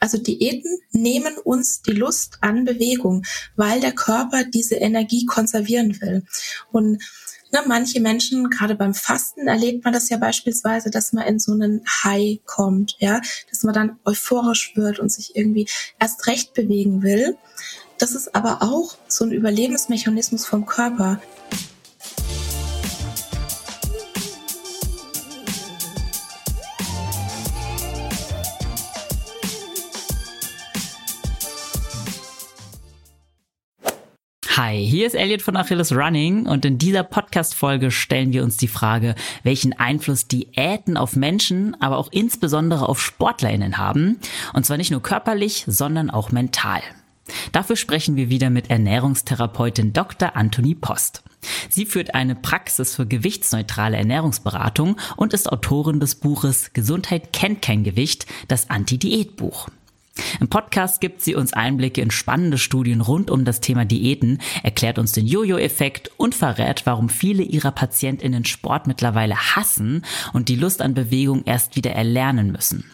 Also Diäten nehmen uns die Lust an Bewegung, weil der Körper diese Energie konservieren will. Und Ne, manche Menschen, gerade beim Fasten, erlebt man das ja beispielsweise, dass man in so einen High kommt, ja, dass man dann euphorisch wird und sich irgendwie erst recht bewegen will. Das ist aber auch so ein Überlebensmechanismus vom Körper. Hi, hier ist Elliot von Achilles Running und in dieser Podcast-Folge stellen wir uns die Frage, welchen Einfluss Diäten auf Menschen, aber auch insbesondere auf SportlerInnen haben. Und zwar nicht nur körperlich, sondern auch mental. Dafür sprechen wir wieder mit Ernährungstherapeutin Dr. Anthony Post. Sie führt eine Praxis für gewichtsneutrale Ernährungsberatung und ist Autorin des Buches Gesundheit kennt kein Gewicht, das Anti-Diät-Buch. Im Podcast gibt sie uns Einblicke in spannende Studien rund um das Thema Diäten, erklärt uns den Jojo-Effekt und verrät, warum viele ihrer PatientInnen Sport mittlerweile hassen und die Lust an Bewegung erst wieder erlernen müssen.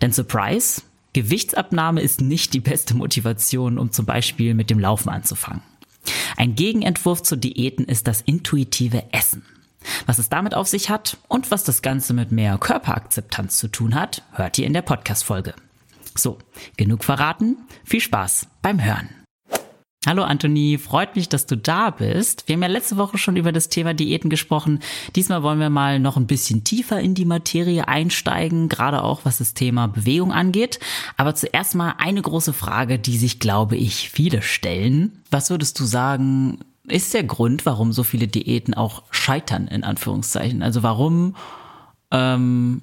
Denn Surprise, Gewichtsabnahme ist nicht die beste Motivation, um zum Beispiel mit dem Laufen anzufangen. Ein Gegenentwurf zu Diäten ist das intuitive Essen. Was es damit auf sich hat und was das Ganze mit mehr Körperakzeptanz zu tun hat, hört ihr in der Podcast-Folge. So, genug verraten. Viel Spaß beim Hören. Hallo Anthony, freut mich, dass du da bist. Wir haben ja letzte Woche schon über das Thema Diäten gesprochen. Diesmal wollen wir mal noch ein bisschen tiefer in die Materie einsteigen, gerade auch was das Thema Bewegung angeht. Aber zuerst mal eine große Frage, die sich, glaube ich, viele stellen. Was würdest du sagen, ist der Grund, warum so viele Diäten auch scheitern, in Anführungszeichen? Also warum ähm,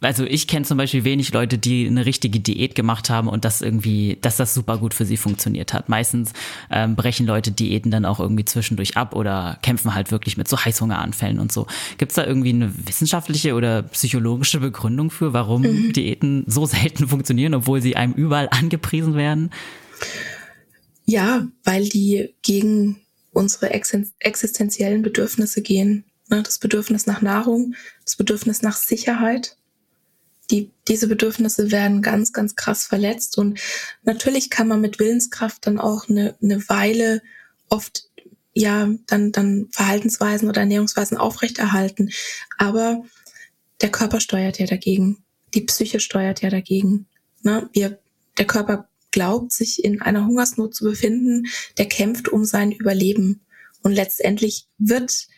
also ich kenne zum Beispiel wenig Leute, die eine richtige Diät gemacht haben und das irgendwie, dass das super gut für sie funktioniert hat. Meistens ähm, brechen Leute Diäten dann auch irgendwie zwischendurch ab oder kämpfen halt wirklich mit so Heißhungeranfällen und so. Gibt es da irgendwie eine wissenschaftliche oder psychologische Begründung für, warum mhm. Diäten so selten funktionieren, obwohl sie einem überall angepriesen werden? Ja, weil die gegen unsere existenziellen Bedürfnisse gehen. Ne, das Bedürfnis nach Nahrung, das Bedürfnis nach Sicherheit diese Bedürfnisse werden ganz, ganz krass verletzt. Und natürlich kann man mit Willenskraft dann auch eine, eine Weile oft ja dann, dann Verhaltensweisen oder Ernährungsweisen aufrechterhalten. Aber der Körper steuert ja dagegen. Die Psyche steuert ja dagegen. Ne? Wir, der Körper glaubt, sich in einer Hungersnot zu befinden, der kämpft um sein Überleben. Und letztendlich wird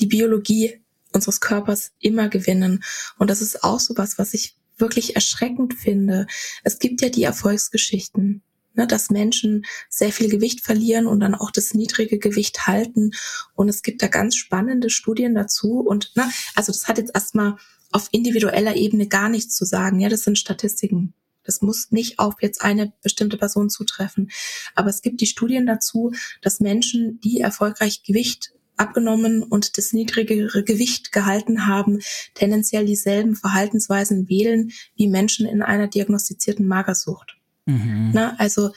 die Biologie unseres Körpers immer gewinnen. Und das ist auch so was, was ich wirklich erschreckend finde. Es gibt ja die Erfolgsgeschichten, ne, dass Menschen sehr viel Gewicht verlieren und dann auch das niedrige Gewicht halten. Und es gibt da ganz spannende Studien dazu. Und ne, also das hat jetzt erstmal auf individueller Ebene gar nichts zu sagen. Ja, das sind Statistiken. Das muss nicht auf jetzt eine bestimmte Person zutreffen. Aber es gibt die Studien dazu, dass Menschen, die erfolgreich Gewicht abgenommen und das niedrigere Gewicht gehalten haben, tendenziell dieselben Verhaltensweisen wählen wie Menschen in einer diagnostizierten Magersucht. Mhm. Na, also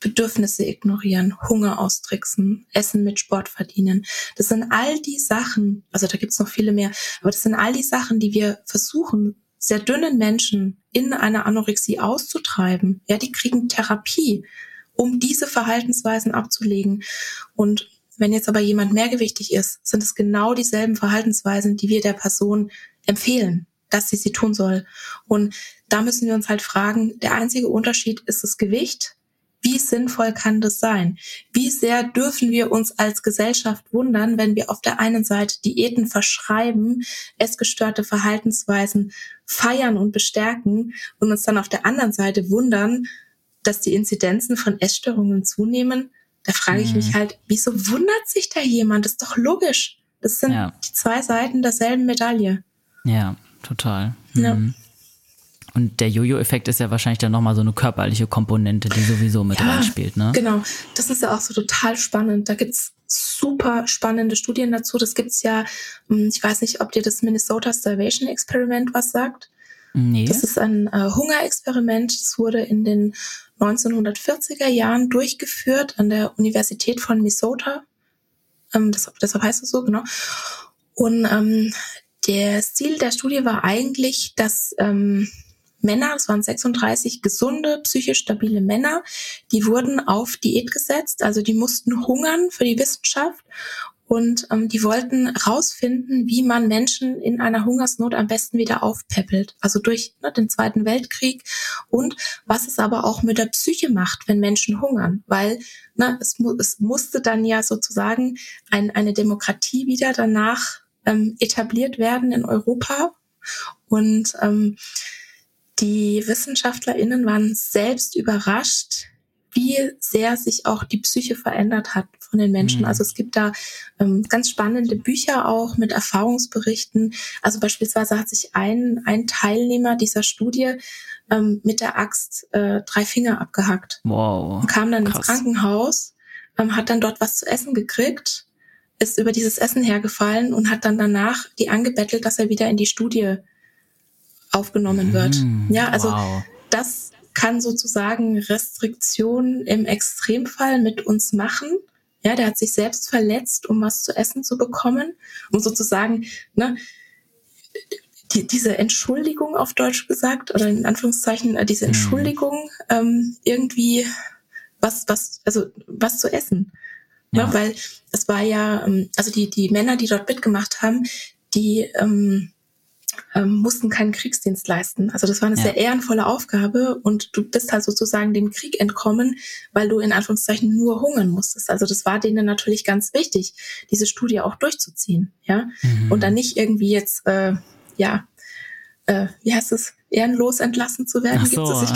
Bedürfnisse ignorieren, Hunger austricksen, Essen mit Sport verdienen. Das sind all die Sachen, also da gibt's noch viele mehr, aber das sind all die Sachen, die wir versuchen, sehr dünnen Menschen in einer Anorexie auszutreiben. Ja, die kriegen Therapie, um diese Verhaltensweisen abzulegen. Und wenn jetzt aber jemand mehrgewichtig ist, sind es genau dieselben Verhaltensweisen, die wir der Person empfehlen, dass sie sie tun soll. Und da müssen wir uns halt fragen, der einzige Unterschied ist das Gewicht. Wie sinnvoll kann das sein? Wie sehr dürfen wir uns als Gesellschaft wundern, wenn wir auf der einen Seite Diäten verschreiben, essgestörte Verhaltensweisen feiern und bestärken und uns dann auf der anderen Seite wundern, dass die Inzidenzen von Essstörungen zunehmen? Da frage ich mhm. mich halt, wieso wundert sich da jemand? Das ist doch logisch. Das sind ja. die zwei Seiten derselben Medaille. Ja, total. Mhm. Ja. Und der Jojo-Effekt ist ja wahrscheinlich dann nochmal so eine körperliche Komponente, die sowieso mit ja, reinspielt, ne? Genau. Das ist ja auch so total spannend. Da gibt's super spannende Studien dazu. Das gibt's ja, hm, ich weiß nicht, ob dir das Minnesota Starvation Experiment was sagt. Nee. Das ist ein äh, Hungerexperiment. Das wurde in den 1940er Jahren durchgeführt an der Universität von Minnesota. Ähm, das, deshalb heißt es so, genau. Und ähm, der Ziel der Studie war eigentlich, dass ähm, Männer, es waren 36 gesunde, psychisch stabile Männer, die wurden auf Diät gesetzt, also die mussten hungern für die Wissenschaft und ähm, die wollten rausfinden, wie man Menschen in einer Hungersnot am besten wieder aufpäppelt. Also durch ne, den Zweiten Weltkrieg und was es aber auch mit der Psyche macht, wenn Menschen hungern. Weil ne, es, mu es musste dann ja sozusagen ein, eine Demokratie wieder danach ähm, etabliert werden in Europa. Und ähm, die WissenschaftlerInnen waren selbst überrascht, wie sehr sich auch die Psyche verändert hat von den Menschen. Mhm. Also es gibt da ähm, ganz spannende Bücher auch mit Erfahrungsberichten. Also beispielsweise hat sich ein, ein Teilnehmer dieser Studie ähm, mit der Axt äh, drei Finger abgehackt. Wow. Und kam dann Krass. ins Krankenhaus, ähm, hat dann dort was zu essen gekriegt, ist über dieses Essen hergefallen und hat dann danach die angebettelt, dass er wieder in die Studie aufgenommen wird. Mhm. Ja, also wow. das kann sozusagen Restriktionen im Extremfall mit uns machen. Ja, der hat sich selbst verletzt, um was zu essen zu bekommen, um sozusagen, ne, die, diese Entschuldigung auf Deutsch gesagt oder in Anführungszeichen äh, diese mhm. Entschuldigung ähm, irgendwie was was also was zu essen, ja. ne, weil es war ja ähm, also die die Männer, die dort mitgemacht haben, die ähm, ähm, mussten keinen Kriegsdienst leisten. Also das war eine ja. sehr ehrenvolle Aufgabe und du bist halt sozusagen dem Krieg entkommen, weil du in Anführungszeichen nur hungern musstest. Also das war denen natürlich ganz wichtig, diese Studie auch durchzuziehen, ja. Mhm. Und dann nicht irgendwie jetzt, äh, ja, äh, wie heißt es, ehrenlos entlassen zu werden. So. Gibt's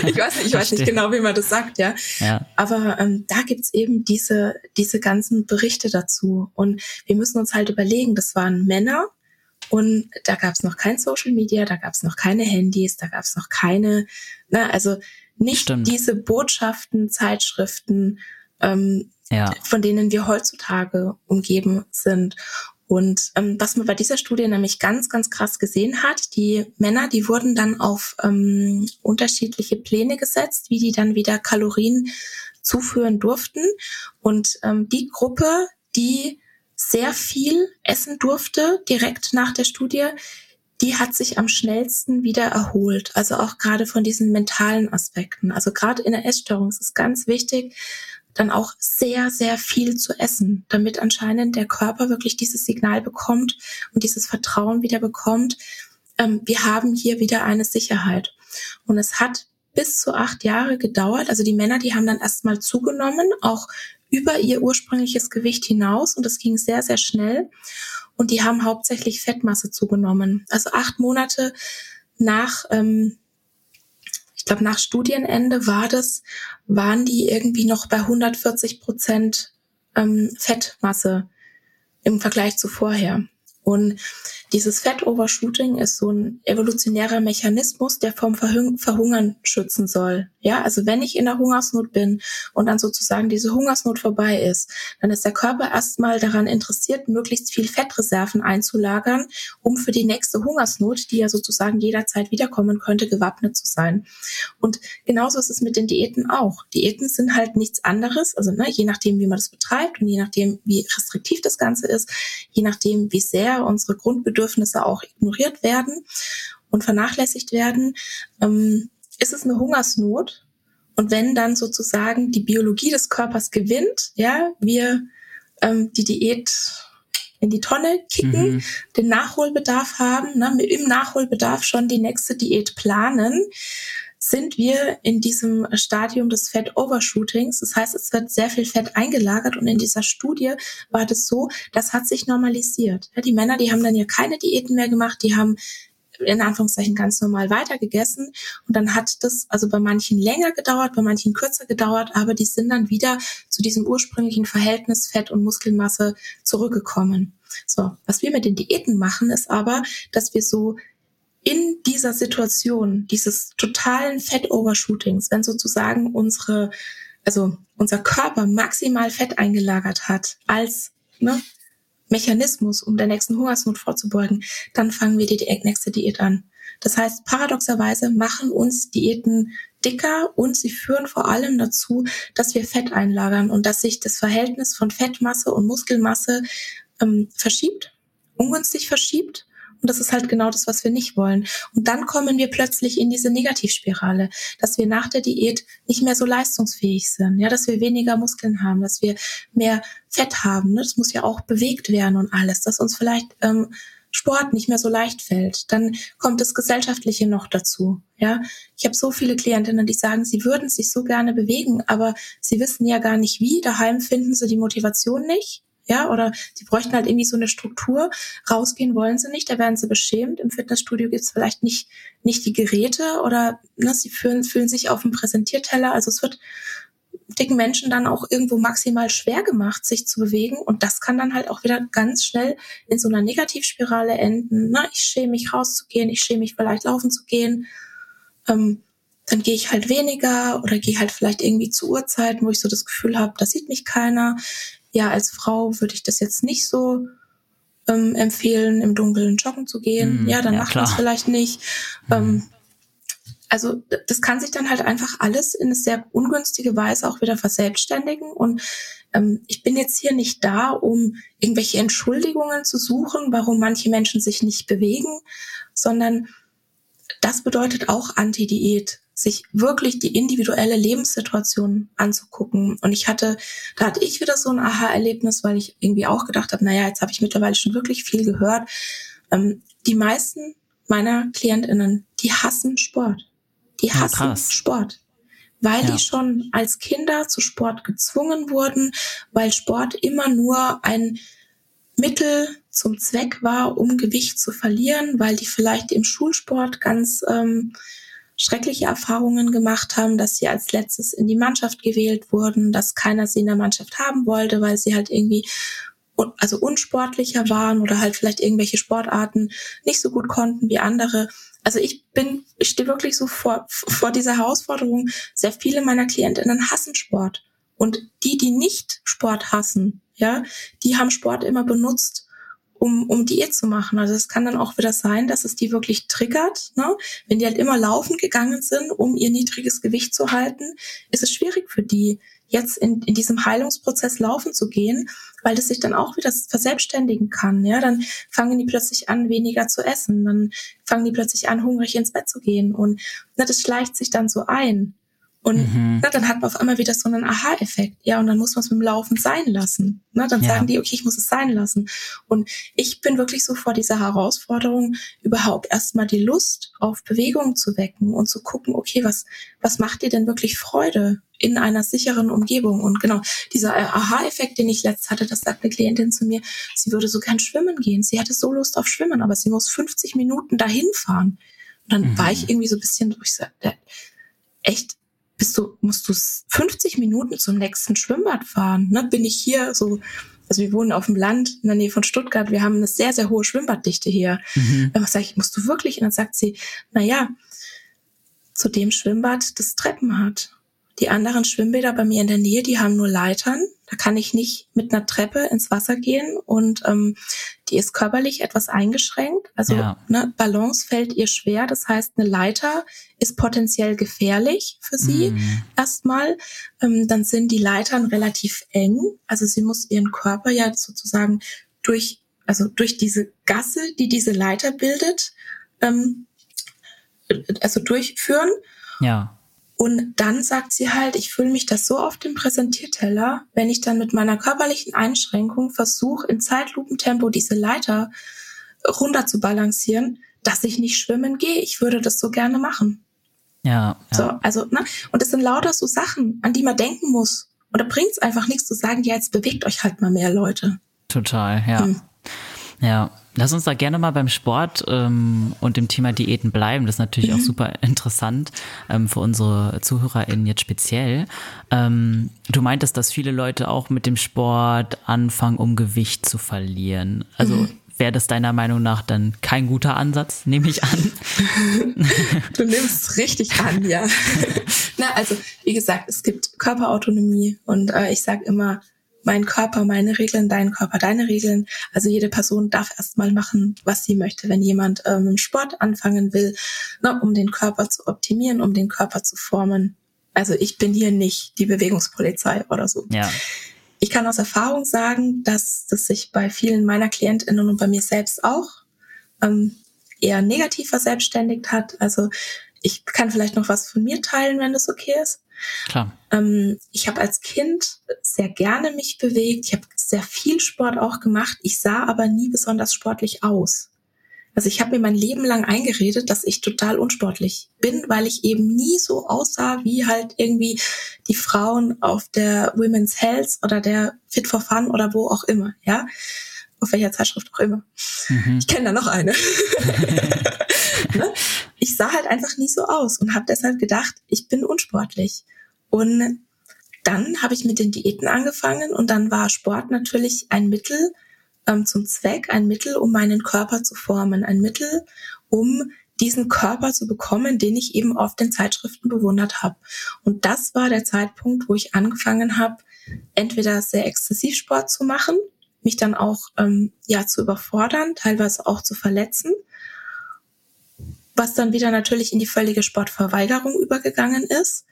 ich, ich weiß nicht, ich weiß nicht genau, wie man das sagt, ja. ja. Aber ähm, da gibt's eben diese, diese ganzen Berichte dazu. Und wir müssen uns halt überlegen, das waren Männer, und da gab es noch kein Social Media, da gab es noch keine Handys, da gab es noch keine, ne, also nicht Stimmt. diese Botschaften, Zeitschriften, ähm, ja. von denen wir heutzutage umgeben sind. Und ähm, was man bei dieser Studie nämlich ganz, ganz krass gesehen hat, die Männer, die wurden dann auf ähm, unterschiedliche Pläne gesetzt, wie die dann wieder Kalorien zuführen durften. Und ähm, die Gruppe, die sehr viel essen durfte direkt nach der Studie, die hat sich am schnellsten wieder erholt. Also auch gerade von diesen mentalen Aspekten. Also gerade in der Essstörung ist es ganz wichtig, dann auch sehr, sehr viel zu essen, damit anscheinend der Körper wirklich dieses Signal bekommt und dieses Vertrauen wieder bekommt. Ähm, wir haben hier wieder eine Sicherheit. Und es hat bis zu acht Jahre gedauert. Also die Männer, die haben dann erstmal zugenommen, auch über ihr ursprüngliches Gewicht hinaus und das ging sehr, sehr schnell. Und die haben hauptsächlich Fettmasse zugenommen. Also acht Monate nach, ähm, ich glaube nach Studienende war das, waren die irgendwie noch bei 140 Prozent ähm, Fettmasse im Vergleich zu vorher. Und dieses Fat-Overshooting ist so ein evolutionärer Mechanismus, der vom Verhungern schützen soll. Ja, also wenn ich in der Hungersnot bin und dann sozusagen diese Hungersnot vorbei ist, dann ist der Körper erstmal daran interessiert, möglichst viel Fettreserven einzulagern, um für die nächste Hungersnot, die ja sozusagen jederzeit wiederkommen könnte, gewappnet zu sein. Und genauso ist es mit den Diäten auch. Diäten sind halt nichts anderes, also ne, je nachdem, wie man das betreibt und je nachdem, wie restriktiv das Ganze ist, je nachdem, wie sehr unsere Grundbedürfnisse Bedürfnisse auch ignoriert werden und vernachlässigt werden, ähm, ist es eine Hungersnot. Und wenn dann sozusagen die Biologie des Körpers gewinnt, ja, wir ähm, die Diät in die Tonne kicken, mhm. den Nachholbedarf haben, ne, im Nachholbedarf schon die nächste Diät planen, sind wir in diesem Stadium des Fett-Overshootings. Das heißt, es wird sehr viel Fett eingelagert und in dieser Studie war das so, das hat sich normalisiert. Die Männer, die haben dann ja keine Diäten mehr gemacht, die haben in Anführungszeichen ganz normal weitergegessen. Und dann hat das also bei manchen länger gedauert, bei manchen kürzer gedauert, aber die sind dann wieder zu diesem ursprünglichen Verhältnis Fett und Muskelmasse zurückgekommen. So, was wir mit den Diäten machen, ist aber, dass wir so in dieser Situation dieses totalen Fett-Overshootings, wenn sozusagen unsere, also unser Körper maximal Fett eingelagert hat als ne, Mechanismus, um der nächsten Hungersnot vorzubeugen, dann fangen wir die nächste Diät an. Das heißt, paradoxerweise machen uns Diäten dicker und sie führen vor allem dazu, dass wir Fett einlagern und dass sich das Verhältnis von Fettmasse und Muskelmasse ähm, verschiebt, ungünstig verschiebt Und das ist halt genau das, was wir nicht wollen. Und dann kommen wir plötzlich in diese Negativspirale, dass wir nach der Diät nicht mehr so leistungsfähig sind, ja, dass wir weniger Muskeln haben, dass wir mehr Fett haben. Ne? Das muss ja auch bewegt werden und alles, dass uns vielleicht ähm, Sport nicht mehr so leicht fällt. Dann kommt das Gesellschaftliche noch dazu. Ja, ich habe so viele Klientinnen, die sagen, sie würden sich so gerne bewegen, aber sie wissen ja gar nicht wie. Daheim finden sie die Motivation nicht. Ja, oder die bräuchten halt irgendwie so eine Struktur. Rausgehen wollen sie nicht, da werden sie beschämt. Im Fitnessstudio gibt's vielleicht nicht, nicht die Geräte oder ne, sie fühlen, fühlen sich auf dem Präsentierteller. Also es wird dicken Menschen dann auch irgendwo maximal schwer gemacht, sich zu bewegen. Und das kann dann halt auch wieder ganz schnell in so einer Negativspirale enden. Na, ich schäme mich rauszugehen, ich schäme mich vielleicht laufen zu gehen. Ähm, dann gehe ich halt weniger oder gehe halt vielleicht irgendwie zu Uhrzeiten, wo ich so das Gefühl habe, da sieht mich keiner. Ja, als Frau würde ich das jetzt nicht so ähm, empfehlen, im Dunkeln joggen zu gehen. Mm, ja, dann ja, macht man es vielleicht nicht. Mm. Ähm, also das kann sich dann halt einfach alles in eine sehr ungünstige Weise auch wieder verselbstständigen. Und ähm, ich bin jetzt hier nicht da, um irgendwelche Entschuldigungen zu suchen, warum manche Menschen sich nicht bewegen, sondern das bedeutet auch Anti-Diät, sich wirklich die individuelle Lebenssituation anzugucken. Und ich hatte, da hatte ich wieder so ein Aha-Erlebnis, weil ich irgendwie auch gedacht habe, naja, jetzt habe ich mittlerweile schon wirklich viel gehört. Ähm, die meisten meiner KlientInnen, die hassen Sport. Die hassen ja, Sport. Weil ja. die schon als Kinder zu Sport gezwungen wurden, weil Sport immer nur ein Mittel zum Zweck war, um Gewicht zu verlieren, weil die vielleicht im Schulsport ganz ähm, schreckliche Erfahrungen gemacht haben, dass sie als letztes in die Mannschaft gewählt wurden, dass keiner sie in der Mannschaft haben wollte, weil sie halt irgendwie also unsportlicher waren oder halt vielleicht irgendwelche Sportarten nicht so gut konnten wie andere also ich bin, ich stehe wirklich so vor, vor dieser Herausforderung. Sehr viele meiner Klientinnen hassen Sport. Und die, die nicht Sport hassen, ja, die haben Sport immer benutzt, um, um Diät zu machen. Also es kann dann auch wieder sein, dass es die wirklich triggert. Ne? Wenn die halt immer laufen gegangen sind, um ihr niedriges Gewicht zu halten, ist es schwierig für die, jetzt in, in diesem Heilungsprozess laufen zu gehen, weil das sich dann auch wieder verselbstständigen kann. Ja, dann fangen die plötzlich an, weniger zu essen, dann fangen die plötzlich an, hungrig ins Bett zu gehen und na, das schleicht sich dann so ein. Und mhm. na, dann hat man auf einmal wieder so einen Aha-Effekt. Ja, und dann muss man es mit dem Laufen sein lassen. Na, dann ja. sagen die, okay, ich muss es sein lassen. Und ich bin wirklich so vor dieser Herausforderung, überhaupt erstmal die Lust auf Bewegung zu wecken und zu gucken, okay, was, was macht dir denn wirklich Freude in einer sicheren Umgebung? Und genau, dieser Aha-Effekt, den ich letzt hatte, das sagt eine Klientin zu mir, sie würde so gern schwimmen gehen. Sie hätte so Lust auf Schwimmen, aber sie muss 50 Minuten dahin fahren. Und dann mhm. war ich irgendwie so ein bisschen, sagte, echt, bist du, musst du 50 Minuten zum nächsten Schwimmbad fahren. Ne? Bin ich hier so, also wir wohnen auf dem Land in der Nähe von Stuttgart, wir haben eine sehr, sehr hohe Schwimmbaddichte hier. Mhm. Dann sage ich, musst du wirklich? Und dann sagt sie, na ja, zu dem Schwimmbad, das Treppen hat. Die anderen Schwimmbäder bei mir in der Nähe, die haben nur Leitern. Da kann ich nicht mit einer Treppe ins Wasser gehen und ähm, die ist körperlich etwas eingeschränkt. Also ja. ne, Balance fällt ihr schwer. Das heißt, eine Leiter ist potenziell gefährlich für sie mhm. erstmal. Ähm, dann sind die Leitern relativ eng. Also sie muss ihren Körper ja sozusagen durch, also durch diese Gasse, die diese Leiter bildet, ähm, also durchführen. Ja. Und dann sagt sie halt, ich fühle mich das so auf dem Präsentierteller, wenn ich dann mit meiner körperlichen Einschränkung versuche, in Zeitlupentempo diese Leiter runter zu balancieren, dass ich nicht schwimmen gehe. Ich würde das so gerne machen. Ja. ja. So, also, ne? Und es sind lauter so Sachen, an die man denken muss. Und da bringt es einfach nichts zu sagen, ja, jetzt bewegt euch halt mal mehr Leute. Total, ja. Hm. Ja, lass uns da gerne mal beim Sport ähm, und dem Thema Diäten bleiben. Das ist natürlich mhm. auch super interessant ähm, für unsere ZuhörerInnen jetzt speziell. Ähm, du meintest, dass viele Leute auch mit dem Sport anfangen, um Gewicht zu verlieren. Also mhm. wäre das deiner Meinung nach dann kein guter Ansatz, nehme ich an? du nimmst es richtig an, ja. Na, also wie gesagt, es gibt Körperautonomie und äh, ich sage immer, mein Körper, meine Regeln, dein Körper, deine Regeln. Also jede Person darf erstmal machen, was sie möchte. Wenn jemand ähm, im Sport anfangen will, ne, um den Körper zu optimieren, um den Körper zu formen. Also ich bin hier nicht die Bewegungspolizei oder so. Ja. Ich kann aus Erfahrung sagen, dass das sich bei vielen meiner KlientInnen und bei mir selbst auch ähm, eher negativ verselbstständigt hat. Also ich kann vielleicht noch was von mir teilen, wenn das okay ist. Klar. Ähm, ich habe als Kind sehr gerne mich bewegt. Ich habe sehr viel Sport auch gemacht. Ich sah aber nie besonders sportlich aus. Also ich habe mir mein Leben lang eingeredet, dass ich total unsportlich bin, weil ich eben nie so aussah wie halt irgendwie die Frauen auf der Women's Health oder der Fit for Fun oder wo auch immer, ja. Auf welcher Zeitschrift auch immer. Mhm. Ich kenne da noch eine. ne? Ich sah halt einfach nie so aus und habe deshalb gedacht, ich bin unsportlich. Und dann habe ich mit den Diäten angefangen und dann war Sport natürlich ein Mittel, ähm, zum Zweck, ein Mittel, um meinen Körper zu formen, ein Mittel, um diesen Körper zu bekommen, den ich eben auf den Zeitschriften bewundert habe. Und das war der Zeitpunkt, wo ich angefangen habe, entweder sehr exzessiv Sport zu machen, mich dann auch ähm, ja zu überfordern, teilweise auch zu verletzen, was dann wieder natürlich in die völlige Sportverweigerung übergegangen ist.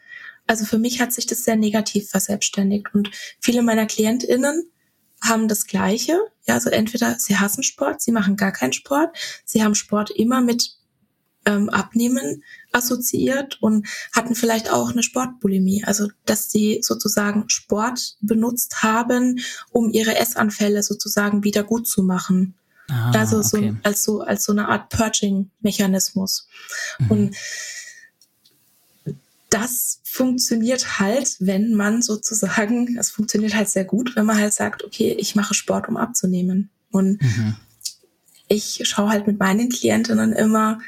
Also für mich hat sich das sehr negativ verselbstständigt und viele meiner Klientinnen haben das Gleiche. Ja, also entweder sie hassen Sport, sie machen gar keinen Sport, sie haben Sport immer mit ähm, Abnehmen assoziiert und hatten vielleicht auch eine Sportbulimie, also dass sie sozusagen Sport benutzt haben, um ihre Essanfälle sozusagen wieder gut zu machen. Ah, also so okay. als so als so eine Art Purging-Mechanismus. Mhm. Und das funktioniert halt, wenn man sozusagen, es funktioniert halt sehr gut, wenn man halt sagt, okay, ich mache Sport, um abzunehmen. Und mhm. ich schaue halt mit meinen Klientinnen immer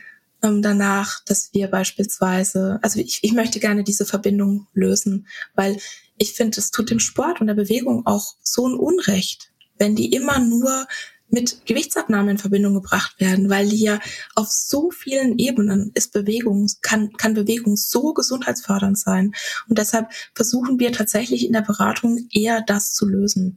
ähm, danach, dass wir beispielsweise, also ich, ich möchte gerne diese Verbindung lösen, weil ich finde, es tut dem Sport und der Bewegung auch so ein Unrecht, wenn die immer nur mit Gewichtsabnahme in Verbindung gebracht werden, weil hier auf so vielen Ebenen ist Bewegung, kann, kann Bewegung so gesundheitsfördernd sein. Und deshalb versuchen wir tatsächlich in der Beratung eher das zu lösen.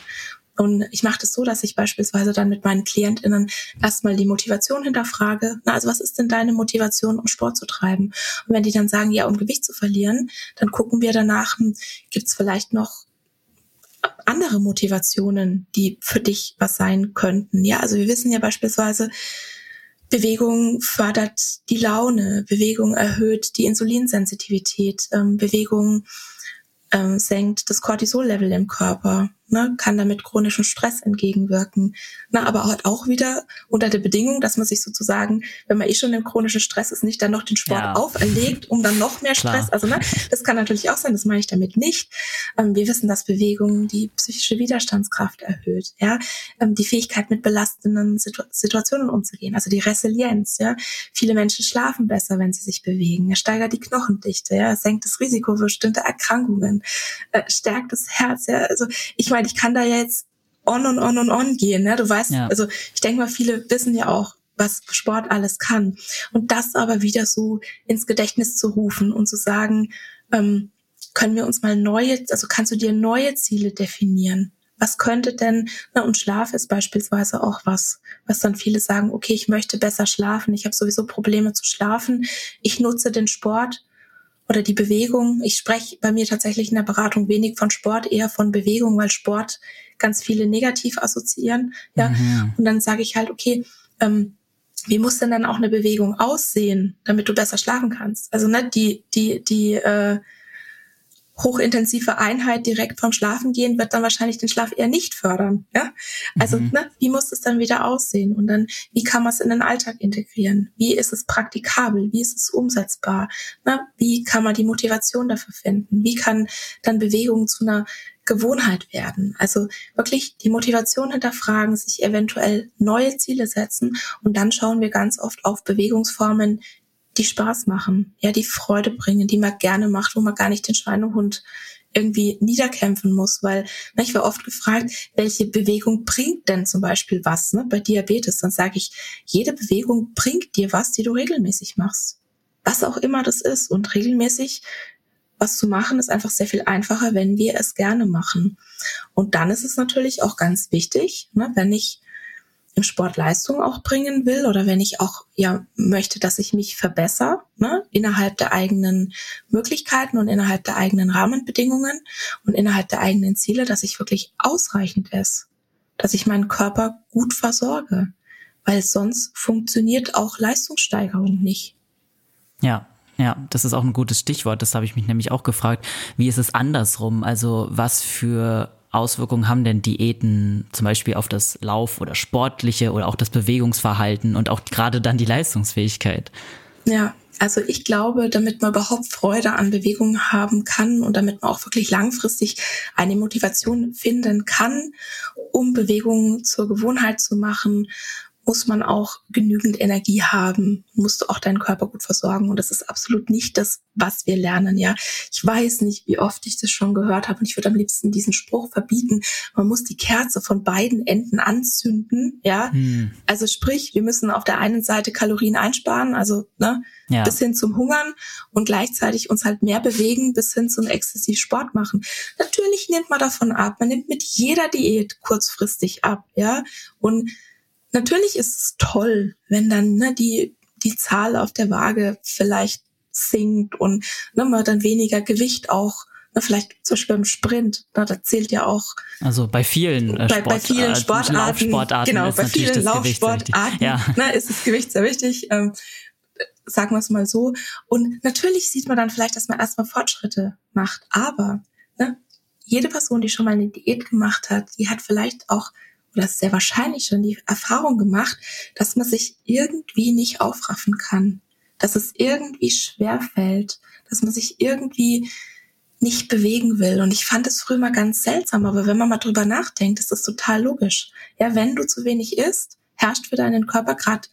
Und ich mache das so, dass ich beispielsweise dann mit meinen KlientInnen erstmal die Motivation hinterfrage. Na, also was ist denn deine Motivation, um Sport zu treiben? Und wenn die dann sagen, ja, um Gewicht zu verlieren, dann gucken wir danach, hm, gibt es vielleicht noch andere Motivationen, die für dich was sein könnten. Ja, also wir wissen ja beispielsweise, Bewegung fördert die Laune, Bewegung erhöht die Insulinsensitivität, ähm, Bewegung ähm, senkt das Cortisol-Level im Körper ne, kann damit chronischen Stress entgegenwirken. Na, aber halt auch wieder unter der Bedingung, dass man sich sozusagen, wenn man eh schon im chronischen Stress ist, nicht dann noch den Sport ja. auferlegt, um dann noch mehr Stress. Klar. Also ne, das kann natürlich auch sein, das meine ich damit nicht. Ähm, wir wissen, dass Bewegung die psychische Widerstandskraft erhöht, ja, ähm, die Fähigkeit mit belastenden Situ Situationen umzugehen, also die Resilienz, ja. Viele Menschen schlafen besser, wenn sie sich bewegen. Er steigert die Knochendichte, ja, senkt das Risiko für bestimmte Erkrankungen, äh, stärkt das Herz, ja. Also ich meine, meine, ich kann da ja jetzt on und on und on gehen. Ne? Du weißt, ja. also ich denke mal, viele wissen ja auch, was Sport alles kann. Und das aber wieder so ins Gedächtnis zu rufen und zu sagen, ähm, können wir uns mal neue, also kannst du dir neue Ziele definieren? Was könnte denn, na, und Schlaf ist beispielsweise auch was, was dann viele sagen, okay, ich möchte besser schlafen, ich habe sowieso Probleme zu schlafen, ich nutze den Sport oder die Bewegung. Ich spreche bei mir tatsächlich in der Beratung wenig von Sport, eher von Bewegung, weil Sport ganz viele negativ assoziieren. Ja, mhm. und dann sage ich halt, okay, ähm, wie muss denn dann auch eine Bewegung aussehen, damit du besser schlafen kannst? Also ne, die die die äh, hochintensive Einheit direkt vom Schlafen gehen wird dann wahrscheinlich den Schlaf eher nicht fördern. Ja? Also mhm. ne, wie muss es dann wieder aussehen? Und dann, wie kann man es in den Alltag integrieren? Wie ist es praktikabel? Wie ist es umsetzbar? Ne? Wie kann man die Motivation dafür finden? Wie kann dann Bewegung zu einer Gewohnheit werden. Also wirklich die Motivation hinterfragen, sich eventuell neue Ziele setzen und dann schauen wir ganz oft auf Bewegungsformen, die Spaß machen, ja, die Freude bringen, die man gerne macht, wo man gar nicht den Schweinehund irgendwie niederkämpfen muss, weil ne, ich war oft gefragt, welche Bewegung bringt denn zum Beispiel was ne, bei Diabetes? Dann sage ich, jede Bewegung bringt dir was, die du regelmäßig machst. Was auch immer das ist. Und regelmäßig was zu machen, ist einfach sehr viel einfacher, wenn wir es gerne machen. Und dann ist es natürlich auch ganz wichtig, ne, wenn ich im Sport Leistung auch bringen will oder wenn ich auch ja möchte, dass ich mich verbessere ne, innerhalb der eigenen Möglichkeiten und innerhalb der eigenen Rahmenbedingungen und innerhalb der eigenen Ziele, dass ich wirklich ausreichend ist, dass ich meinen Körper gut versorge, weil sonst funktioniert auch Leistungssteigerung nicht. Ja, ja, das ist auch ein gutes Stichwort. Das habe ich mich nämlich auch gefragt. Wie ist es andersrum? Also was für Auswirkungen haben denn Diäten zum Beispiel auf das Lauf- oder Sportliche oder auch das Bewegungsverhalten und auch gerade dann die Leistungsfähigkeit? Ja, also ich glaube, damit man überhaupt Freude an Bewegung haben kann und damit man auch wirklich langfristig eine Motivation finden kann, um Bewegung zur Gewohnheit zu machen, muss man auch genügend Energie haben, musst du auch deinen Körper gut versorgen. Und das ist absolut nicht das, was wir lernen, ja. Ich weiß nicht, wie oft ich das schon gehört habe und ich würde am liebsten diesen Spruch verbieten. Man muss die Kerze von beiden Enden anzünden, ja. Hm. Also sprich, wir müssen auf der einen Seite Kalorien einsparen, also, ne, ja. bis hin zum Hungern und gleichzeitig uns halt mehr bewegen, bis hin zum exzessiv Sport machen. Natürlich nimmt man davon ab. Man nimmt mit jeder Diät kurzfristig ab, ja. Und natürlich ist es toll, wenn dann ne, die, die Zahl auf der Waage vielleicht sinkt und ne, man dann weniger Gewicht auch ne, vielleicht zum Beispiel beim Sprint, ne, da zählt ja auch. Also bei vielen äh, bei, bei vielen Sportarten, Laufsportarten genau, bei vielen Laufsportarten ja. ne, ist das Gewicht sehr wichtig. Ähm, sagen wir es mal so. Und natürlich sieht man dann vielleicht, dass man erstmal Fortschritte macht. Aber ne, jede Person, die schon mal eine Diät gemacht hat, die hat vielleicht auch oder sehr wahrscheinlich schon die Erfahrung gemacht, dass man sich irgendwie nicht aufraffen kann, dass es irgendwie schwer fällt, dass man sich irgendwie nicht bewegen will. Und ich fand es früher mal ganz seltsam, aber wenn man mal drüber nachdenkt, ist das total logisch. Ja, wenn du zu wenig isst, herrscht für deinen Körper gerade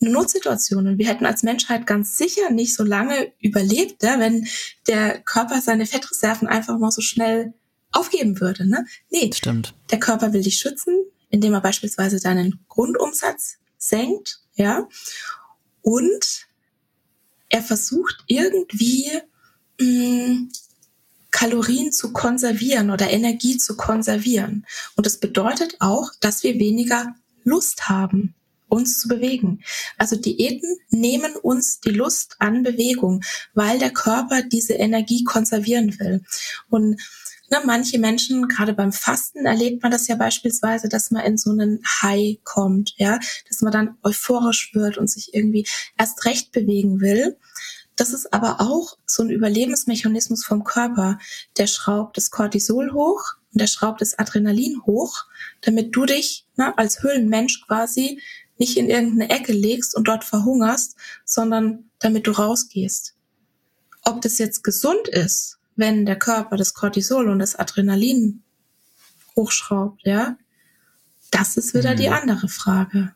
eine Notsituation. Und wir hätten als Menschheit ganz sicher nicht so lange überlebt, ja, wenn der Körper seine Fettreserven einfach mal so schnell aufgeben würde. Ne? Nee, Stimmt. der Körper will dich schützen, indem er beispielsweise deinen Grundumsatz senkt, ja, und er versucht irgendwie mh, mm, Kalorien zu konservieren oder Energie zu konservieren. Und das bedeutet auch, dass wir weniger Lust haben, uns zu bewegen. Also Diäten nehmen uns die Lust an Bewegung, weil der Körper diese Energie konservieren will. Und Ne, manche Menschen, gerade beim Fasten, erlebt man das ja beispielsweise, dass man in so einen High kommt, ja, dass man dann euphorisch wird und sich irgendwie erst recht bewegen will. Das ist aber auch so ein Überlebensmechanismus vom Körper. Der schraubt das Cortisol hoch und der schraubt das Adrenalin hoch, damit du dich ne, als Höhlenmensch quasi nicht in irgendeine Ecke legst und dort verhungerst, sondern damit du rausgehst. Ob das jetzt gesund ist wenn der Körper das Cortisol und das Adrenalin hochschraubt, ja, das ist wieder mhm. die andere Frage.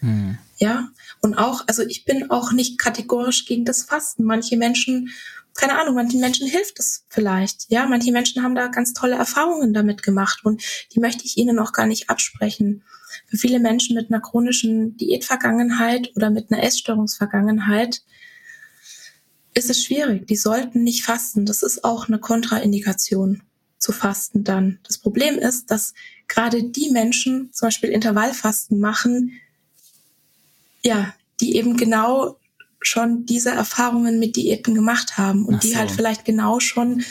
Mhm. Ja, und auch, also ich bin auch nicht kategorisch gegen das Fasten. Manche Menschen, keine Ahnung, manchen Menschen hilft es vielleicht. Ja, manche Menschen haben da ganz tolle Erfahrungen damit gemacht und die möchte ich ihnen auch gar nicht absprechen. Für viele Menschen mit einer chronischen Diätvergangenheit oder mit einer Essstörungsvergangenheit ist es schwierig. Die sollten nicht fasten. Das ist auch eine Kontraindikation zu fasten dann. Das Problem ist, dass gerade die Menschen zum Beispiel Intervallfasten machen, ja, die eben genau schon diese Erfahrungen mit Diäten gemacht haben und so. die halt vielleicht genau schon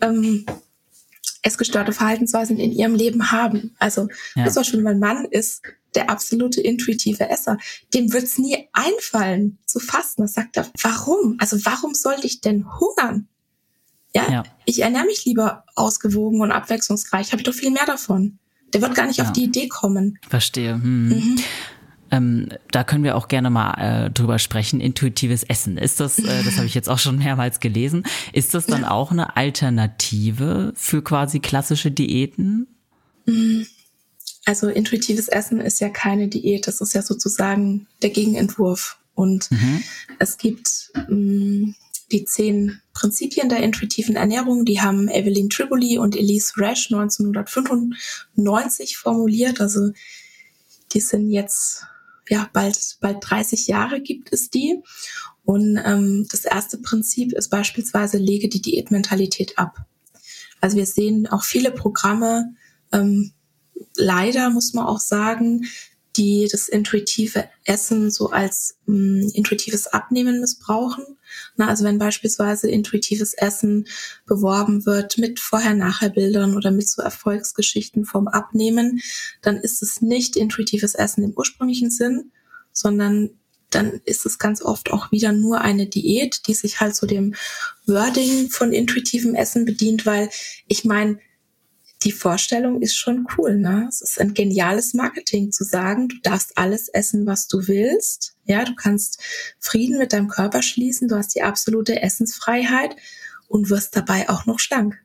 ähm, essgestörte Verhaltensweisen in ihrem Leben haben. Also ja. zum Beispiel mein Mann ist der absolute intuitive Esser. Dem wird's nie einfallen zu fasten. Das sagt er, warum? Also warum sollte ich denn hungern? Ja, ja. ich ernähre mich lieber ausgewogen und abwechslungsreich. Habe ich doch viel mehr davon. Der wird gar nicht ja. auf die Idee kommen. Verstehe. Hm. Mhm. Ähm, da können wir auch gerne mal äh, drüber sprechen. Intuitives Essen. Ist das, äh, das habe ich jetzt auch schon mehrmals gelesen, ist das dann auch eine Alternative für quasi klassische Diäten? Also intuitives Essen ist ja keine Diät, das ist ja sozusagen der Gegenentwurf. Und mhm. es gibt ähm, die zehn Prinzipien der intuitiven Ernährung, die haben Evelyn Triboli und Elise Rash 1995 formuliert. Also die sind jetzt ja bald bald 30 Jahre gibt es die. Und ähm, das erste Prinzip ist beispielsweise lege die Diätmentalität ab. Also wir sehen auch viele Programme, ähm, leider muss man auch sagen, die das intuitive Essen so als mh, hm, intuitives Abnehmen missbrauchen. Na, also wenn beispielsweise intuitives Essen beworben wird mit Vorher-Nachher-Bildern oder mit so Erfolgsgeschichten vom Abnehmen, dann ist es nicht intuitives Essen im ursprünglichen Sinn, sondern dann ist es ganz oft auch wieder nur eine Diät, die sich halt so dem Wording von intuitivem Essen bedient, weil ich meine, die Vorstellung ist schon cool, ne? Es ist ein geniales Marketing zu sagen, du darfst alles essen, was du willst. Ja, du kannst Frieden mit deinem Körper schließen, du hast die absolute Essensfreiheit und wirst dabei auch noch schlank.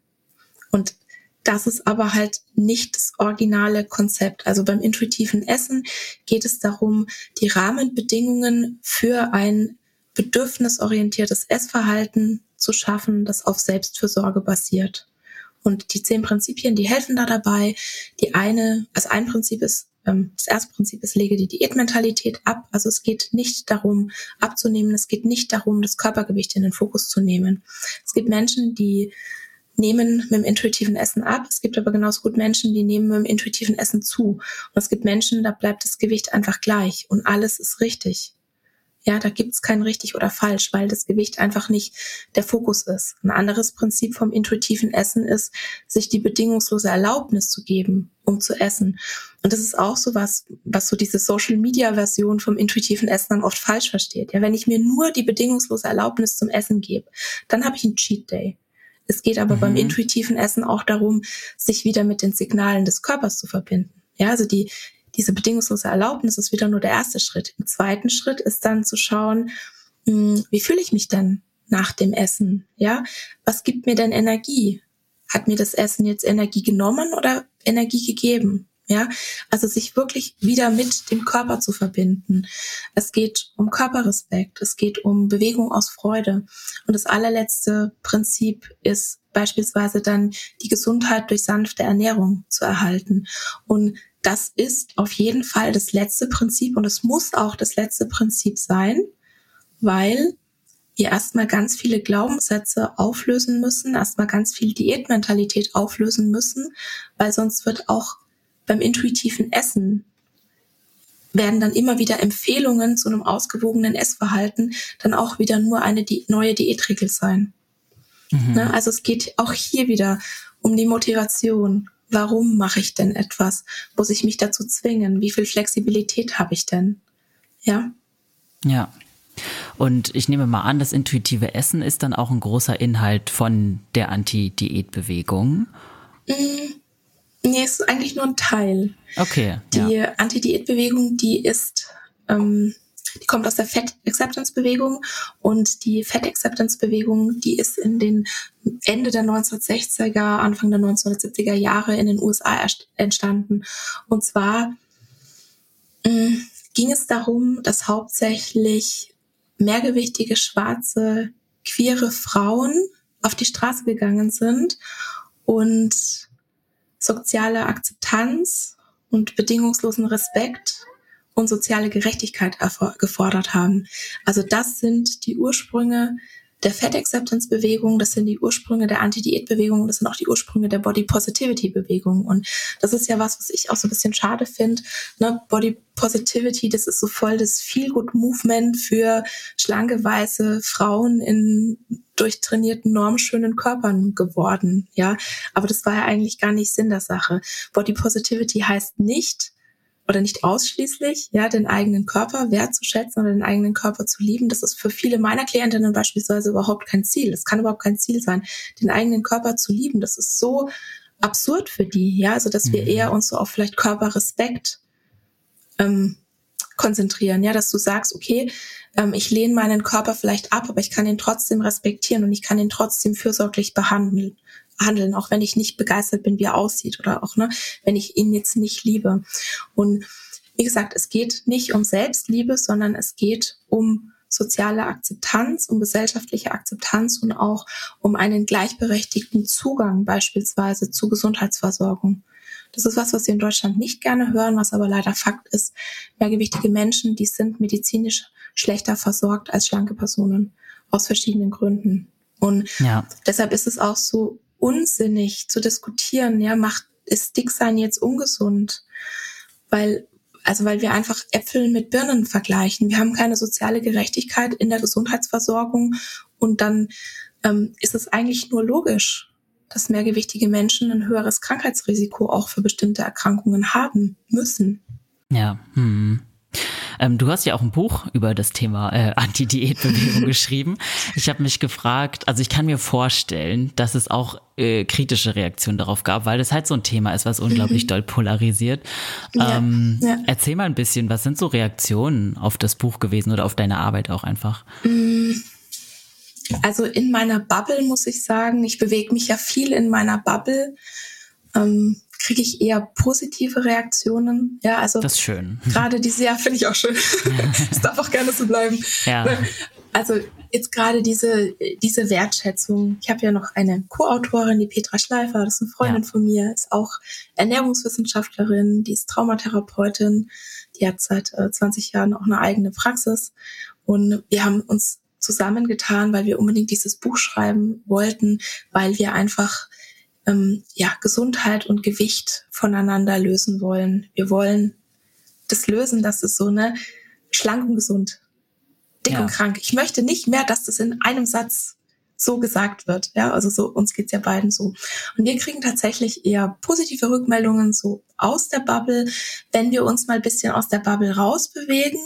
Und das ist aber halt nicht das originale Konzept. Also beim intuitiven Essen geht es darum, die Rahmenbedingungen für ein bedürfnisorientiertes Essverhalten zu schaffen, das auf Selbstfürsorge basiert. Und die zehn Prinzipien, die helfen da dabei. Die eine, also ein Prinzip ist, ähm, das erste Prinzip ist, lege die Diätmentalität ab. Also es geht nicht darum, abzunehmen. Es geht nicht darum, das Körpergewicht in den Fokus zu nehmen. Es gibt Menschen, die nehmen mit dem intuitiven Essen ab. Es gibt aber genauso gut Menschen, die nehmen mit dem intuitiven Essen zu. Und es gibt Menschen, da bleibt das Gewicht einfach gleich und alles ist richtig. Ja, da gibt's kein richtig oder falsch, weil das Gewicht einfach nicht der Fokus ist. Ein anderes Prinzip vom intuitiven Essen ist, sich die bedingungslose Erlaubnis zu geben, um zu essen. Und das ist auch so was, was so diese Social Media Version vom intuitiven Essen dann oft falsch versteht. Ja, wenn ich mir nur die bedingungslose Erlaubnis zum Essen gebe, dann habe ich einen Cheat Day. Es geht aber mhm. beim intuitiven Essen auch darum, sich wieder mit den Signalen des Körpers zu verbinden. Ja, also die, diese bedingungslose Erlaubnis ist wieder nur der erste Schritt. Im zweiten Schritt ist dann zu schauen, hm, wie fühle ich mich denn nach dem Essen? Ja, was gibt mir denn Energie? Hat mir das Essen jetzt Energie genommen oder Energie gegeben? Ja, also sich wirklich wieder mit dem Körper zu verbinden. Es geht um Körperrespekt, es geht um Bewegung aus Freude. Und das allerletzte Prinzip ist beispielsweise dann die Gesundheit durch sanfte Ernährung zu erhalten. Und das ist auf jeden Fall das letzte Prinzip und es muss auch das letzte Prinzip sein, weil wir erstmal ganz viele Glaubenssätze auflösen müssen, erstmal ganz viel Diätmentalität auflösen müssen, weil sonst wird auch beim intuitiven Essen werden dann immer wieder Empfehlungen zu einem ausgewogenen Essverhalten dann auch wieder nur eine Di neue Diätregel sein. Mhm. Ne? Also es geht auch hier wieder um die Motivation. Warum mache ich denn etwas? Muss ich mich dazu zwingen? Wie viel Flexibilität habe ich denn? Ja. Ja. Und ich nehme mal an, das intuitive Essen ist dann auch ein großer Inhalt von der Anti-Diät-Bewegung. Mm, Nee, es ist eigentlich nur ein Teil. Okay. Die ja. Anti-Diät-Bewegung, die ist, ähm, die kommt aus der Fat-Acceptance-Bewegung und die Fat-Acceptance-Bewegung, die ist in den Ende der 1960er, Anfang der 1970er Jahre in den USA entstanden. Und zwar mh, mm, ging es darum, dass hauptsächlich mehrgewichtige, schwarze, queere Frauen auf die Straße gegangen sind und soziale Akzeptanz und bedingungslosen Respekt und soziale Gerechtigkeit gefordert haben. Also das sind die Ursprünge der Fat Acceptance Bewegung, das sind die Ursprünge der Anti-Diät Bewegung, das sind auch die Ursprünge der Body Positivity Bewegung. Und das ist ja was, was ich auch so ein bisschen schade finde. Ne? Body Positivity, das ist so voll das Feel Good Movement für schlanke weiße Frauen in durchtrainierten, normschönen Körpern geworden. Ja, aber das war ja eigentlich gar nicht Sinn der Sache. Body Positivity heißt nicht, oder nicht ausschließlich, ja, den eigenen Körper wertzuschätzen oder den eigenen Körper zu lieben. Das ist für viele meiner Klientinnen beispielsweise überhaupt kein Ziel. Das kann überhaupt kein Ziel sein, den eigenen Körper zu lieben. Das ist so absurd für die, ja, also dass wir mhm. eher uns so auf vielleicht Körperrespekt ähm, konzentrieren, ja, dass du sagst, okay, ähm, ich lehne meinen Körper vielleicht ab, aber ich kann ihn trotzdem respektieren und ich kann ihn trotzdem fürsorglich behandeln handeln, auch wenn ich nicht begeistert bin, wie er aussieht oder auch, ne, wenn ich ihn jetzt nicht liebe. Und wie gesagt, es geht nicht um Selbstliebe, sondern es geht um soziale Akzeptanz, um gesellschaftliche Akzeptanz und auch um einen gleichberechtigten Zugang beispielsweise zu Gesundheitsversorgung. Das ist was, was wir in Deutschland nicht gerne hören, was aber leider Fakt ist. Mehrgewichtige Menschen, die sind medizinisch schlechter versorgt als schlanke Personen aus verschiedenen Gründen. Und ja. deshalb ist es auch so unsinnig zu diskutieren, ja, macht, ist Dicksein jetzt ungesund? Weil also weil wir einfach Äpfel mit Birnen vergleichen. Wir haben keine soziale Gerechtigkeit in der Gesundheitsversorgung und dann ähm, ist es eigentlich nur logisch, dass mehrgewichtige Menschen ein höheres Krankheitsrisiko auch für bestimmte Erkrankungen haben müssen. Ja. Hm. Ähm, du hast ja auch ein Buch über das Thema äh, Anti-Diät-Bewegung geschrieben. Ich habe mich gefragt, also ich kann mir vorstellen, dass es auch äh, kritische Reaktionen darauf gab, weil das halt so ein Thema ist, was unglaublich mhm. doll polarisiert. Ähm, ja, ja. Erzähl mal ein bisschen, was sind so Reaktionen auf das Buch gewesen oder auf deine Arbeit auch einfach? Mm. Also in meiner Bubble muss ich sagen, ich bewege mich ja viel in meiner Bubble. Ähm, kriege ich eher positive Reaktionen. Ja, also das ist schön. Gerade diese, ja, finde ich auch schön. Es darf auch gerne so bleiben. Ja. Also jetzt gerade diese diese Wertschätzung. Ich habe ja noch eine Co-Autorin, die Petra Schleifer, das ist eine Freundin ja. von mir, ist auch Ernährungswissenschaftlerin, die ist Traumatherapeutin, die hat seit äh, 20 Jahren auch eine eigene Praxis und wir haben uns zusammengetan, weil wir unbedingt dieses Buch schreiben wollten, weil wir einfach ähm, ja, Gesundheit und Gewicht voneinander lösen wollen. Wir wollen das lösen, dass es so eine schlank und gesund, dick ja. und krank. Ich möchte nicht mehr, dass das in einem Satz so gesagt wird. Ja, also so, uns geht's ja beiden so. Und wir kriegen tatsächlich eher positive Rückmeldungen so aus der Bubble, wenn wir uns mal ein bisschen aus der Bubble rausbewegen.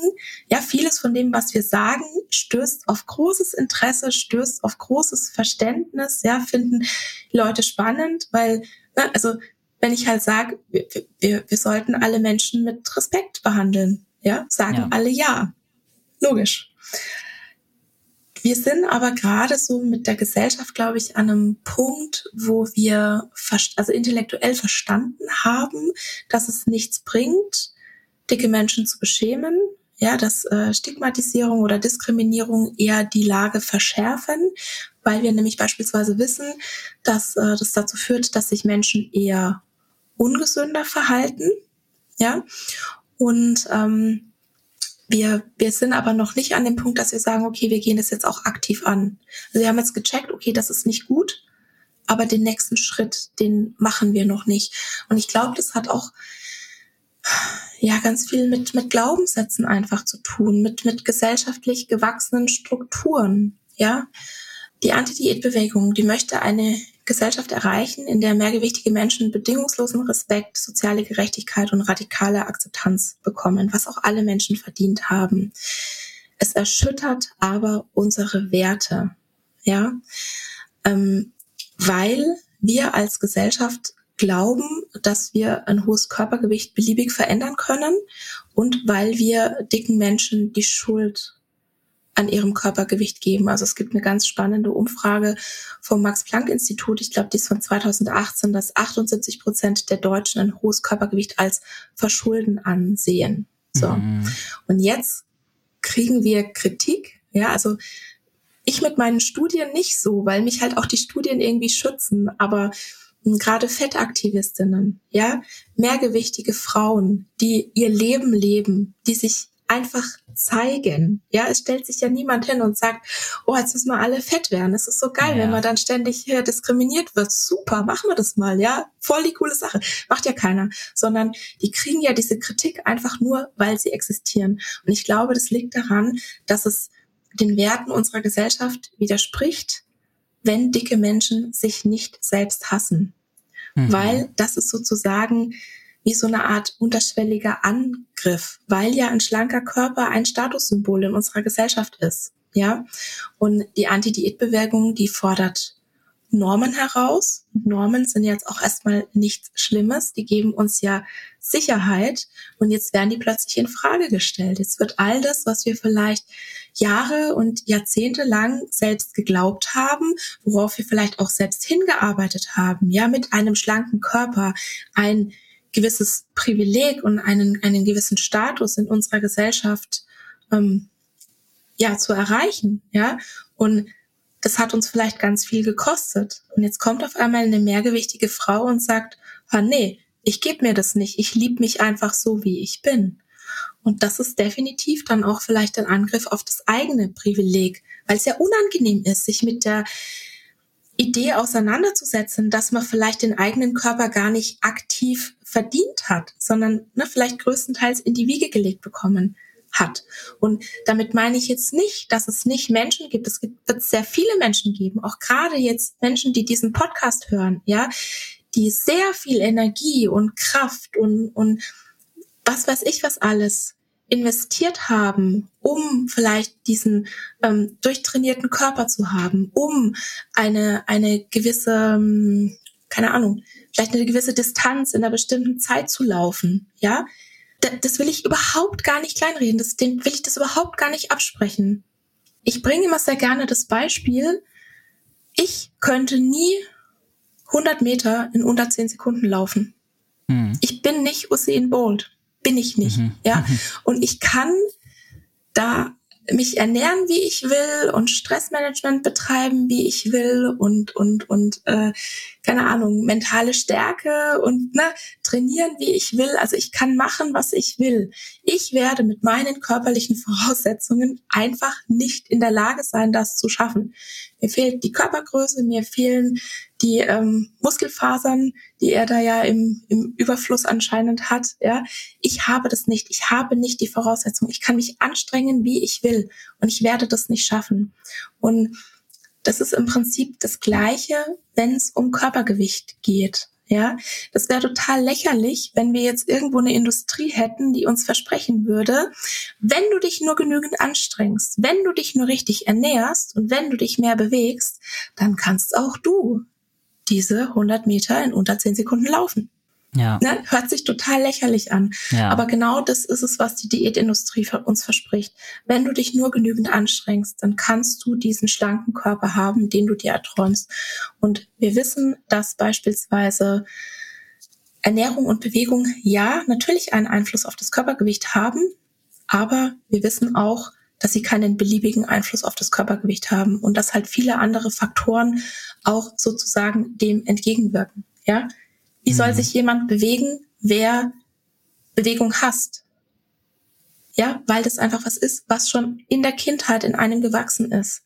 Ja, vieles von dem, was wir sagen, stößt auf großes Interesse, stößt auf großes Verständnis. Ja, finden Leute spannend, weil, ne, also, wenn ich halt sage, wir, wir, wir sollten alle Menschen mit Respekt behandeln, ja, sagen ja. alle ja. Logisch. Wir sind aber gerade so mit der Gesellschaft, glaube ich, an einem Punkt, wo wir also intellektuell verstanden haben, dass es nichts bringt, dicke Menschen zu beschämen, ja, dass äh, Stigmatisierung oder Diskriminierung eher die Lage verschärfen, weil wir nämlich beispielsweise wissen, dass äh, das dazu führt, dass sich Menschen eher ungesünder verhalten, ja, und ähm, wir, wir sind aber noch nicht an dem Punkt, dass wir sagen, okay, wir gehen das jetzt auch aktiv an. Also wir haben jetzt gecheckt, okay, das ist nicht gut, aber den nächsten Schritt, den machen wir noch nicht. Und ich glaube, das hat auch ja ganz viel mit mit Glaubenssätzen einfach zu tun, mit mit gesellschaftlich gewachsenen Strukturen. Ja, die Anti-Diät-Bewegung, die möchte eine Gesellschaft erreichen, in der mehrgewichtige Menschen bedingungslosen Respekt, soziale Gerechtigkeit und radikale Akzeptanz bekommen, was auch alle Menschen verdient haben. Es erschüttert aber unsere Werte, ja, ähm, weil wir als Gesellschaft glauben, dass wir ein hohes Körpergewicht beliebig verändern können und weil wir dicken Menschen die Schuld an ihrem Körpergewicht geben. Also es gibt eine ganz spannende Umfrage vom Max-Planck-Institut, ich glaube, die ist von 2018, dass 78 Prozent der Deutschen ein hohes Körpergewicht als Verschulden ansehen. So. Mhm. Und jetzt kriegen wir Kritik. Ja, also ich mit meinen Studien nicht so, weil mich halt auch die Studien irgendwie schützen, aber gerade Fettaktivistinnen, ja, mehrgewichtige Frauen, die ihr Leben leben, die sich einfach zeigen. Ja, es stellt sich ja niemand hin und sagt, oh, jetzt müssen wir alle fett werden. Es ist so geil, ja. wenn man dann ständig hier diskriminiert wird. Super, machen wir das mal, ja. Voll die coole Sache. Macht ja keiner. Sondern die kriegen ja diese Kritik einfach nur, weil sie existieren. Und ich glaube, das liegt daran, dass es den Werten unserer Gesellschaft widerspricht, wenn dicke Menschen sich nicht selbst hassen. Mhm. Weil das ist sozusagen wie so eine Art unterschwelliger Angriff, weil ja ein schlanker Körper ein Statussymbol in unserer Gesellschaft ist. Ja, und die Anti-Diät-Bewegung, die fordert Normen heraus. Normen sind jetzt auch erstmal nichts Schlimmes. Die geben uns ja Sicherheit. Und jetzt werden die plötzlich in Frage gestellt. Jetzt wird all das, was wir vielleicht Jahre und Jahrzehnte lang selbst geglaubt haben, worauf wir vielleicht auch selbst hingearbeitet haben, ja, mit einem schlanken Körper, ein gewisses Privileg und einen, einen gewissen Status in unserer Gesellschaft ähm, ja zu erreichen, ja. Und das hat uns vielleicht ganz viel gekostet. Und jetzt kommt auf einmal eine mehrgewichtige Frau und sagt, ah nee, ich gebe mir das nicht, ich liebe mich einfach so, wie ich bin. Und das ist definitiv dann auch vielleicht ein Angriff auf das eigene Privileg, weil es ja unangenehm ist, sich mit der Idee auseinanderzusetzen, dass man vielleicht den eigenen Körper gar nicht aktiv verdient hat, sondern ne, vielleicht größtenteils in die Wiege gelegt bekommen hat. Und damit meine ich jetzt nicht, dass es nicht Menschen gibt. Es gibt, wird sehr viele Menschen geben, auch gerade jetzt Menschen, die diesen Podcast hören, ja, die sehr viel Energie und Kraft und, und was weiß ich was alles investiert haben, um vielleicht diesen ähm, durchtrainierten Körper zu haben, um eine, eine gewisse, ähm, keine Ahnung, vielleicht eine gewisse Distanz in einer bestimmten Zeit zu laufen, ja, das will ich überhaupt gar nicht kleinreden, das, den will ich das überhaupt gar nicht absprechen. Ich bringe immer sehr gerne das Beispiel, ich könnte nie 100 Meter in unter 10 Sekunden laufen. Mhm. Ich bin nicht Usain Bolt bin ich nicht. Mhm. Ja. Mhm. Und ich kann da mich ernähren, wie ich will und Stressmanagement betreiben, wie ich will und und und äh, keine Ahnung mentale Stärke und ne, trainieren, wie ich will. Also ich kann machen, was ich will. Ich werde mit meinen körperlichen Voraussetzungen einfach nicht in der Lage sein, das zu schaffen. Mir fehlt die Körpergröße, mir fehlen die ähm, Muskelfasern, die er da ja im, im Überfluss anscheinend hat. Ja, ich habe das nicht. Ich habe nicht die Voraussetzung. Ich kann mich anstrengen, wie ich will, und ich werde das nicht schaffen. Und das ist im Prinzip das Gleiche, wenn es um Körpergewicht geht. Ja, das wäre total lächerlich, wenn wir jetzt irgendwo eine Industrie hätten, die uns versprechen würde, wenn du dich nur genügend anstrengst, wenn du dich nur richtig ernährst und wenn du dich mehr bewegst, dann kannst auch du diese 100 Meter in unter 10 Sekunden laufen. Ja. Ne? Hört sich total lächerlich an. Ja. Aber genau das ist es, was die Diätindustrie uns verspricht. Wenn du dich nur genügend anstrengst, dann kannst du diesen schlanken Körper haben, den du dir erträumst. Und wir wissen, dass beispielsweise Ernährung und Bewegung ja natürlich einen Einfluss auf das Körpergewicht haben, aber wir wissen auch, dass sie keinen beliebigen Einfluss auf das Körpergewicht haben und dass halt viele andere Faktoren auch sozusagen dem entgegenwirken. Ja, wie soll mhm. sich jemand bewegen, wer Bewegung hasst? Ja, weil das einfach was ist, was schon in der Kindheit in einem gewachsen ist.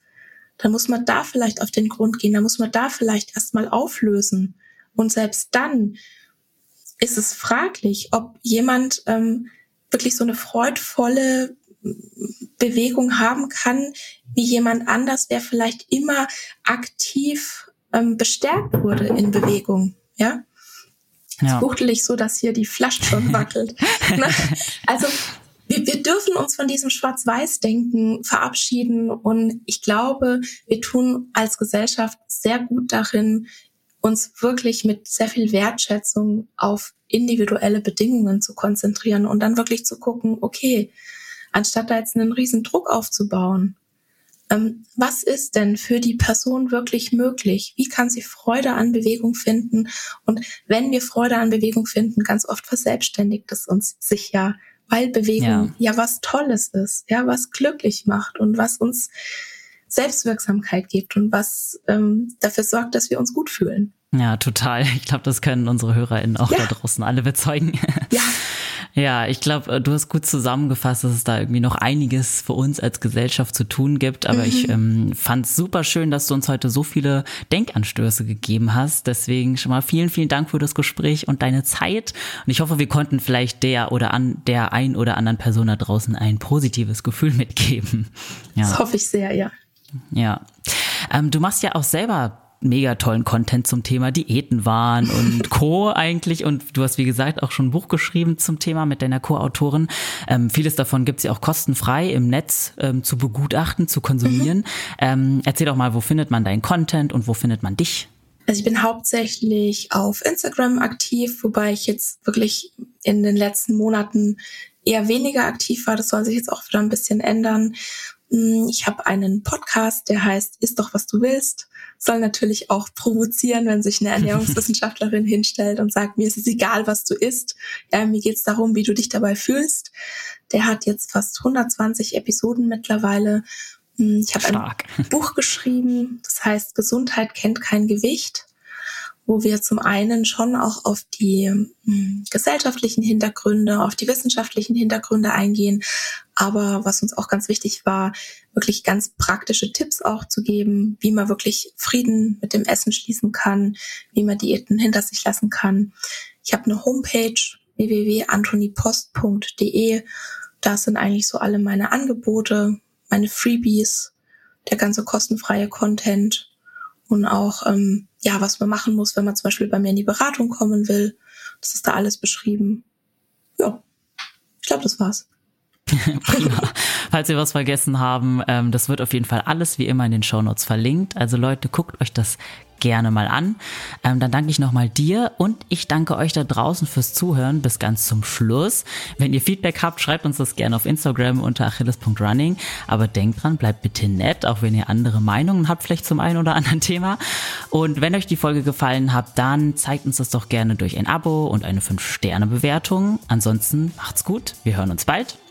Dann muss man da vielleicht auf den Grund gehen, dann muss man da vielleicht erstmal auflösen. Und selbst dann ist es fraglich, ob jemand ähm, wirklich so eine freudvolle Bewegung haben kann, wie jemand anders, der vielleicht immer aktiv ähm, bestärkt wurde in Bewegung. Ja. Ja. buchtelig so, dass hier die Flasche schon wackelt. Ne? also wir, wir dürfen uns von diesem Schwarz-Weiß-Denken verabschieden und ich glaube, wir tun als Gesellschaft sehr gut darin, uns wirklich mit sehr viel Wertschätzung auf individuelle Bedingungen zu konzentrieren und dann wirklich zu gucken, okay, anstatt da jetzt einen riesen Druck aufzubauen. Ähm, was ist denn für die Person wirklich möglich? Wie kann sie Freude an Bewegung finden? Und wenn wir Freude an Bewegung finden, ganz oft verselbstständigt es uns sich ja, weil Bewegung ja, ja was Tolles ist, ja, was glücklich macht und was uns Selbstwirksamkeit gibt und was ähm, dafür sorgt, dass wir uns gut fühlen. Ja, total. Ich glaube, das können unsere HörerInnen auch ja. da draußen alle bezeugen. Ja. Ja, ich glaube, äh, du hast gut zusammengefasst, dass es da irgendwie noch einiges für uns als Gesellschaft zu tun gibt. Aber mhm. ich ähm, fand es super schön, dass du uns heute so viele Denkanstöße gegeben hast. Deswegen schon mal vielen, vielen Dank für das Gespräch und deine Zeit. Und ich hoffe, wir konnten vielleicht der oder an der ein oder anderen Person da draußen ein positives Gefühl mitgeben. Ja. Das hoffe ich sehr, ja. Ja. Ähm, du machst ja auch selber mega tollen Content zum Thema Diäten waren und Co. eigentlich. Und du hast, wie gesagt, auch schon ein Buch geschrieben zum Thema mit deiner Co-Autorin. Ähm, vieles davon gibt's ja auch kostenfrei im Netz ähm, zu begutachten, zu konsumieren. Mhm. Ähm, erzähl doch mal, wo findet man deinen Content und wo findet man dich? Also ich bin hauptsächlich auf Instagram aktiv, wobei ich jetzt wirklich in den letzten Monaten eher weniger aktiv war. Das soll sich jetzt auch wieder ein bisschen ändern. Hm, ich habe einen Podcast, der heißt Ist doch, was du willst. Soll natürlich auch provozieren, wenn sich eine Ernährungswissenschaftlerin hinstellt und sagt, mir ist es egal, was du isst. Ja, mir geht es darum, wie du dich dabei fühlst. Der hat jetzt fast 120 Episoden mittlerweile. Hm, ich habe ein Buch geschrieben, das heißt Gesundheit kennt kein Gewicht wo wir zum einen schon auch auf die mh, hm, gesellschaftlichen Hintergründe, auf die wissenschaftlichen Hintergründe eingehen, Aber was uns auch ganz wichtig war, wirklich ganz praktische Tipps auch zu geben, wie man wirklich Frieden mit dem Essen schließen kann, wie man Diäten hinter sich lassen kann. Ich habe eine Homepage www.antonipost.de. Da sind eigentlich so alle meine Angebote, meine Freebies, der ganze kostenfreie Content und auch ähm, ja, was man machen muss, wenn man zum Beispiel bei mir in die Beratung kommen will. Das ist da alles beschrieben. Ja, ich glaube, das war's. Prima. Falls wir was vergessen haben, ähm, das wird auf jeden Fall alles wie immer in den Shownotes verlinkt. Also Leute, guckt euch das gerne mal an. Ähm, dann danke ich nochmal dir und ich danke euch da draußen fürs Zuhören bis ganz zum Schluss. Wenn ihr Feedback habt, schreibt uns das gerne auf Instagram unter achilles.running. Aber denkt dran, bleibt bitte nett, auch wenn ihr andere Meinungen habt, vielleicht zum einen oder anderen Thema. Und wenn euch die Folge gefallen hat, dann zeigt uns das doch gerne durch ein Abo und eine 5-Sterne-Bewertung. Ansonsten macht's gut, wir hören uns bald